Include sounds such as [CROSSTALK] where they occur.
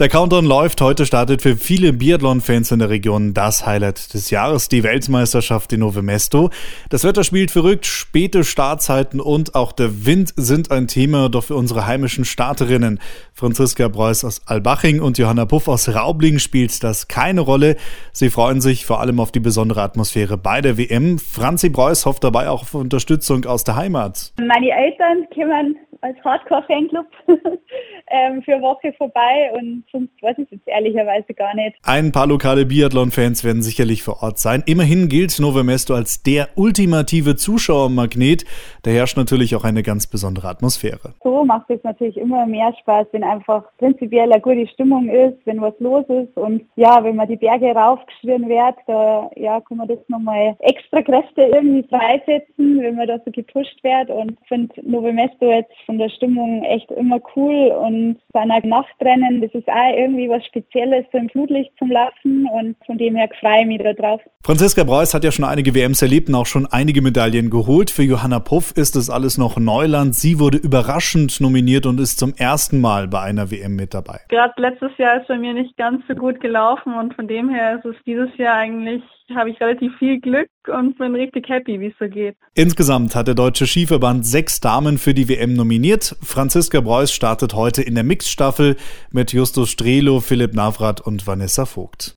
Der Countdown läuft. Heute startet für viele Biathlon-Fans in der Region das Highlight des Jahres, die Weltmeisterschaft in Nove Mesto. Das Wetter spielt verrückt, späte Startzeiten und auch der Wind sind ein Thema, doch für unsere heimischen Starterinnen Franziska Preuß aus Albaching und Johanna Puff aus Raubling spielt das keine Rolle. Sie freuen sich vor allem auf die besondere Atmosphäre bei der WM. Franzi Preuß hofft dabei auch auf Unterstützung aus der Heimat. Meine Eltern kommen als Hardcore-Fanclub [LAUGHS] ähm, für eine Woche vorbei und sonst weiß ich jetzt ehrlicherweise gar nicht. Ein paar lokale Biathlon-Fans werden sicherlich vor Ort sein. Immerhin gilt Nove Mesto als der ultimative Zuschauermagnet. Da herrscht natürlich auch eine ganz besondere Atmosphäre. So macht es natürlich immer mehr Spaß, wenn einfach prinzipiell eine gute Stimmung ist, wenn was los ist und ja, wenn man die Berge raufgeschrien wird, da ja, kann man das nochmal extra Kräfte irgendwie freisetzen, wenn man da so gepusht wird und finde Nove Mesto jetzt von von der Stimmung echt immer cool und bei einer Nachtrennen, das ist auch irgendwie was Spezielles, so im Flutlicht zum Laufen und von dem her freue ich mich da drauf. Franziska Preuß hat ja schon einige WMs erlebt und auch schon einige Medaillen geholt. Für Johanna Puff ist das alles noch Neuland. Sie wurde überraschend nominiert und ist zum ersten Mal bei einer WM mit dabei. Gerade letztes Jahr ist bei mir nicht ganz so gut gelaufen und von dem her ist es dieses Jahr eigentlich habe ich relativ viel Glück und bin richtig happy, wie es so geht. Insgesamt hat der Deutsche Skiverband sechs Damen für die WM nominiert. Franziska Preuß startet heute in der Mixstaffel mit Justus Strelo, Philipp Navrat und Vanessa Vogt.